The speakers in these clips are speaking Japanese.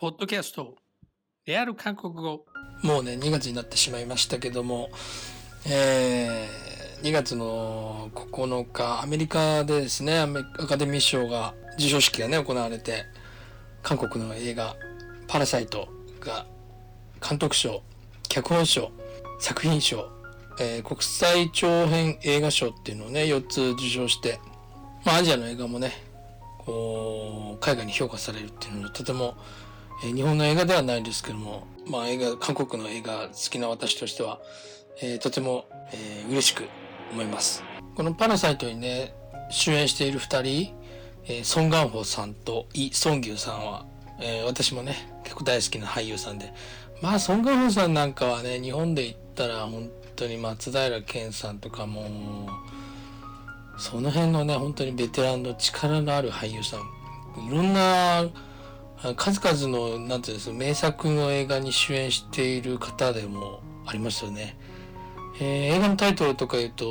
ポッドキャスト、レアル韓国語。もうね、2月になってしまいましたけども、えー、2月の9日、アメリカでですね、アカデミー賞が、授賞式がね、行われて、韓国の映画、パラサイトが、監督賞、脚本賞、作品賞、えー、国際長編映画賞っていうのをね、4つ受賞して、まあ、アジアの映画もね、こう、海外に評価されるっていうのはとてもえー、日本の映画ではないですけども、まあ映画、韓国の映画好きな私としては、えー、とても、えー、嬉しく思います。このパラサイトにね、主演している二人、えー、ソン・ガンホさんとイ・ソンギュさんは、えー、私もね、結構大好きな俳優さんで、まあ、ソン・ガンホさんなんかはね、日本で言ったら本当に松平健さんとかも、その辺のね、本当にベテランの力のある俳優さん、いろんな数々の、なんていうんですか名作の映画に主演している方でもありますよね。えー、映画のタイトルとか言うと、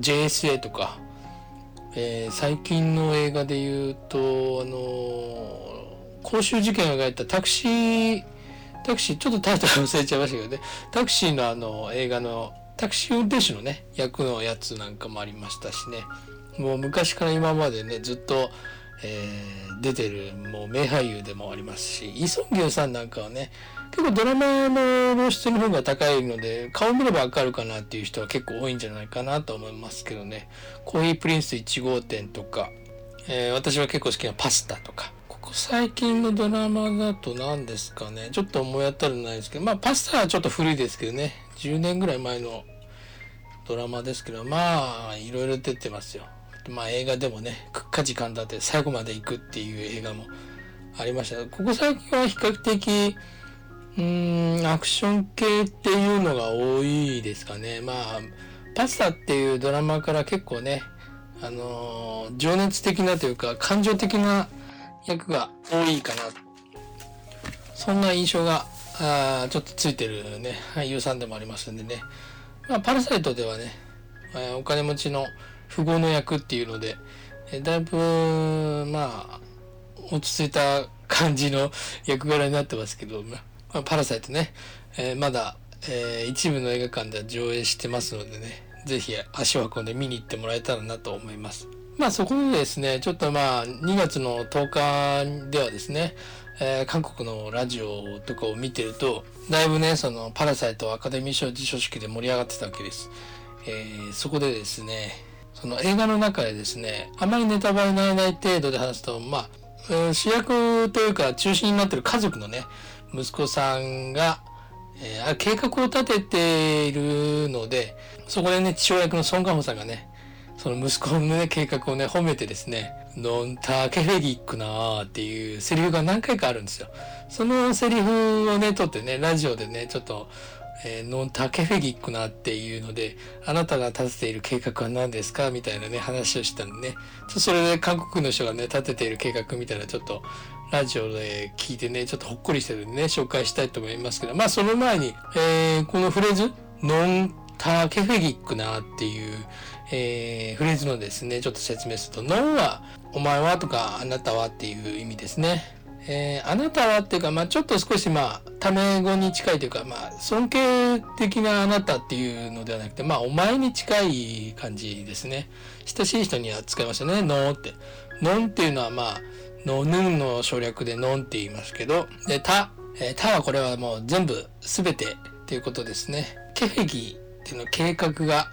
JSA とか、えー、最近の映画で言うと、あのー、公衆事件を描いたタクシー、タクシー、ちょっとタイトル忘れちゃいましたけどね、タクシーのあの映画の、タクシー運転手のね、役のやつなんかもありましたしね、もう昔から今までね、ずっと、えー、出てるもう名俳優でもありますしイ・ソンギュンさんなんかはね結構ドラマの露出の方が高いので顔見ればわかるかなっていう人は結構多いんじゃないかなと思いますけどね。コーヒープリンス1号店とか、えー、私は結構好きなパスタとか。ここ最近のドラマだと何ですかね。ちょっと思い当たらないですけどまあパスタはちょっと古いですけどね。10年ぐらい前のドラマですけどまあいろいろ出てますよ。まあ映画でもね、くっか時間だって最後まで行くっていう映画もありました。ここ最近は比較的、うーん、アクション系っていうのが多いですかね。まあ、パスタっていうドラマから結構ね、あのー、情熱的なというか、感情的な役が多いかな。そんな印象が、あちょっとついてるね、俳優さんでもありますんでね。まあ、パラサイトではね、えお金持ちの富豪の役っていうので、えだいぶ、まあ、落ち着いた感じの役柄になってますけど、まあ、パラサイトね、えー、まだ、えー、一部の映画館では上映してますのでね、ぜひ足を運んで見に行ってもらえたらなと思います。まあそこでですね、ちょっとまあ2月の10日ではですね、えー、韓国のラジオとかを見てると、だいぶね、そのパラサイトアカデミー賞授賞式で盛り上がってたわけです。えー、そこでですね、その映画の中でですね、あまりネタバレにならない程度で話すと、まあ、主役というか中心になってる家族のね、息子さんが、えー、計画を立てているので、そこでね、父親役のソン・ガホさんがね、その息子のね、計画をね、褒めてですね、ノンタケフェギックなーっていうセリフが何回かあるんですよ。そのセリフをね、撮ってね、ラジオでね、ちょっとえー、ノンタケフェギックなっていうので、あなたが立てている計画は何ですか？みたいなね、話をしたんでね。それで韓国の人がね、立てている計画みたいなちょっと、ラジオで聞いてね、ちょっとほっこりしてるんでね、紹介したいと思いますけど、まあその前に、えー、このフレーズ、ノンタケフェギックなっていう、えー、フレーズのですね、ちょっと説明すると、ノンは、お前はとか、あなたはっていう意味ですね。えー、あなたはっていうか、まあ、ちょっと少し、まあ、タメ語に近いというか、まあ、尊敬的なあなたっていうのではなくて、まあ、お前に近い感じですね。親しい人には使いましたね、ノーって。ノンっていうのは、まあ、ノヌンの省略でノンって言いますけど、で、タ、えー、タはこれはもう全部、すべてっていうことですね。ケフェギっていうの計画が、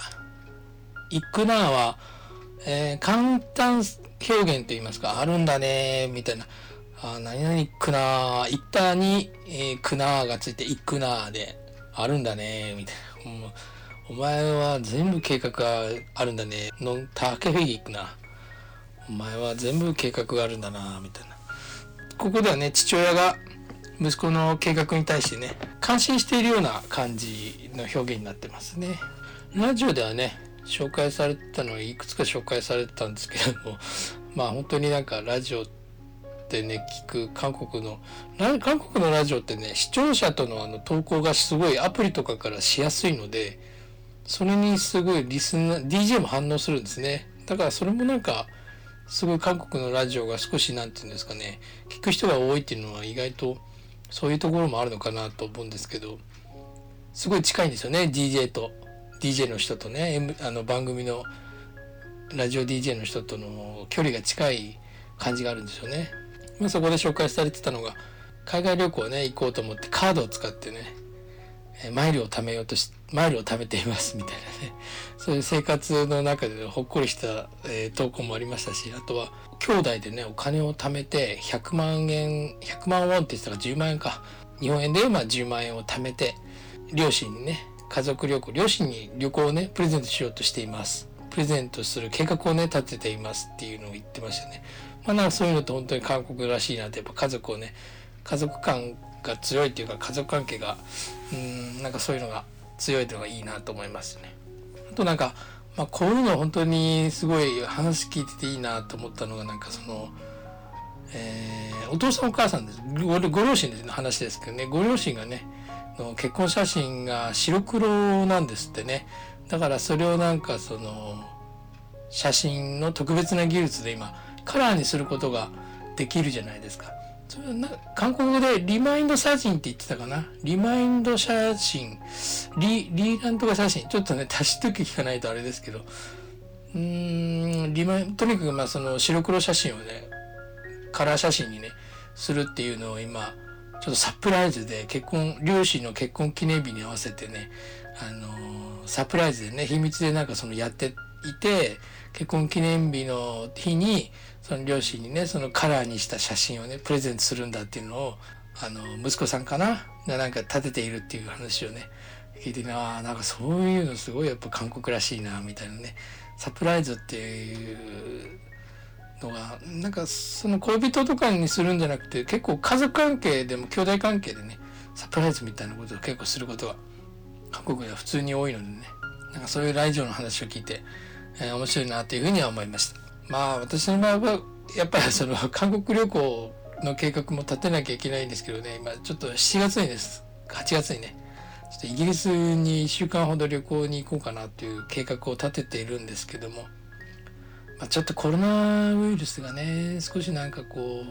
イクナーは、えー、簡単表現と言いますか、あるんだね、みたいな。あ何々くなー、行ったに、えー、くなーがついて、行くなーで、あるんだねみたいな。お前は全部計画があるんだね。のん、たけフェギ行くな。お前は全部計画があるんだなみたいな。ここではね、父親が息子の計画に対してね、感心しているような感じの表現になってますね。ラジオではね、紹介されてたのいくつか紹介されてたんですけども、まあ本当になんかラジオってってね、聞く韓国の、韓国のラジオってね、視聴者とのあの投稿がすごいアプリとかからしやすいので、それにすごいリスナー、DJ も反応するんですね。だからそれもなんかすごい韓国のラジオが少しなんていうんですかね聞く人が多いっていうのは意外とそういうところもあるのかなと思うんですけどすごい近いんですよね DJ と DJ の人とね、M、あの番組のラジオ DJ の人との距離が近い感じがあるんですよね。まあ、そこで紹介されてたのが海外旅行ね行こうと思ってカードを使ってねマイルを貯めようとしマイルを貯めていますみたいなね。そういう生活の中でほっこりした、えー、投稿もありましたしあとは兄弟でねお金を貯めて100万円100万ウォンって言ったら10万円か。日本円でまあ10万円を貯めて両親にね家族旅行両親に旅行をねプレゼントしようとしています。プレゼントする計画をね立てていますっていうのを言ってましたね。まあなんかそういうのって本当に韓国らしいなってやっぱ家族をね家族感が強いっていうか家族関係がうんなんかそういうのが強いというのがいいなと思いますね。あとなんか、まあ、こういうの本当にすごい話聞いてていいなと思ったのがなんかその、えー、お父さんお母さんです。ごご両親の話ですけどね。ご両親がねの結婚写真が白黒なんですってね。だからそれをなんかその写真の特別な技術で今カラーにすることができるじゃないですか。それな韓国語でリマインド写真って言ってたかな？リマインド写真？リ、リーランとか写真？ちょっとね、足しとき聞かないとあれですけど、うーん、リマインとにかくまあその白黒写真をね、カラー写真にね、するっていうのを今、ちょっとサプライズで結婚、両親の結婚記念日に合わせてね、あのー、サプライズでね、秘密でなんかそのやっていて、結婚記念日の日に、その両親にね、そのカラーにした写真をね、プレゼントするんだっていうのを、あの、息子さんかながなんか立てているっていう話をね、聞いてああ、なんかそういうのすごいやっぱ韓国らしいな、みたいなね。サプライズっていうのが、なんかその恋人とかにするんじゃなくて、結構家族関係でも兄弟関係でね、サプライズみたいなことを結構することが韓国では普通に多いのでね、なんかそういうラジオの話を聞いて、えー、面白いなというふうには思いました。まあ私の場合はやっぱりその韓国旅行の計画も立てなきゃいけないんですけどね。今ちょっと7月にです。8月にね。ちょっとイギリスに1週間ほど旅行に行こうかなという計画を立てているんですけども、まあ、ちょっとコロナウイルスがね少しなんかこ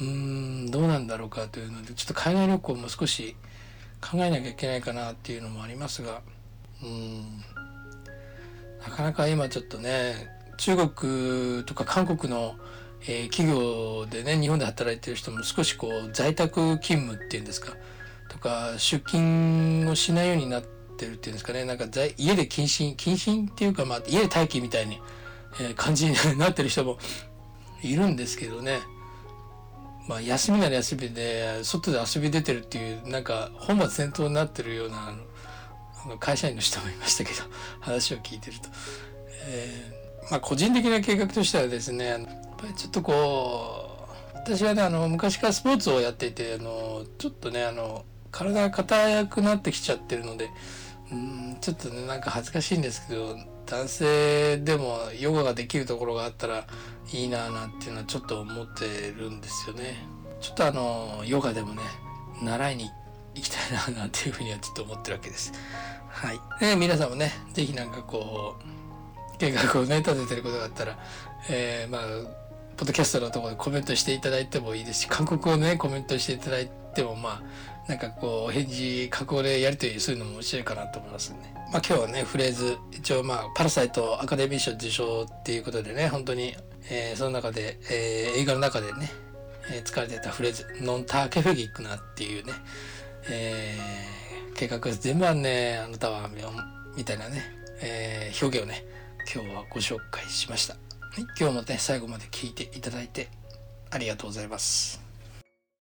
ううーんどうなんだろうかというのでちょっと海外旅行も少し考えなきゃいけないかなっていうのもありますが。うん。なかなか今ちょっとね中国とか韓国の、えー、企業でね日本で働いてる人も少しこう在宅勤務っていうんですかとか出勤をしないようになってるっていうんですかねなんか家で謹慎謹慎っていうか、まあ、家で待機みたいに、えー、感じになってる人もいるんですけどね。まあ、休みなら休みで外で遊び出てるっていうなんか本末転倒になってるような会社員の人もいましたけど話を聞いてると、えまあ、個人的な計画としてはですねやっぱりちょっとこう私はねあの昔からスポーツをやっていてあのちょっとねあの体が硬くなってきちゃってるのでうんちょっとねなんか恥ずかしいんですけど男性でもヨガができるところがあったらいいなあなんていうのはちょっと思ってるんですよね。ちょっとあのヨガでもね習いに行きたいななんていうふうにはちょっと思ってるわけです。はい。ね、皆さんもね、是非なんかこう計画をね立ててることがあったら、えー、まあポッドキャストのところでコメントしていただいてもいいですし韓国語でねコメントしていただいてもまあなんかこうお返事加工でやり取りするのも面白いかなと思いますね。まあ今日はねフレーズ一応まあパラサイトアカデミー賞受賞っていうことでね本当に、えー、その中で、えー、映画の中でね、えー、使われてたフレーズノンターケフェギックなっていうね、えー、計画全部あんねあなたはみたいなね、えー、表現をね今日はご紹介しました。はい、今日もね、最後まで聞いていただいてありがとうございます。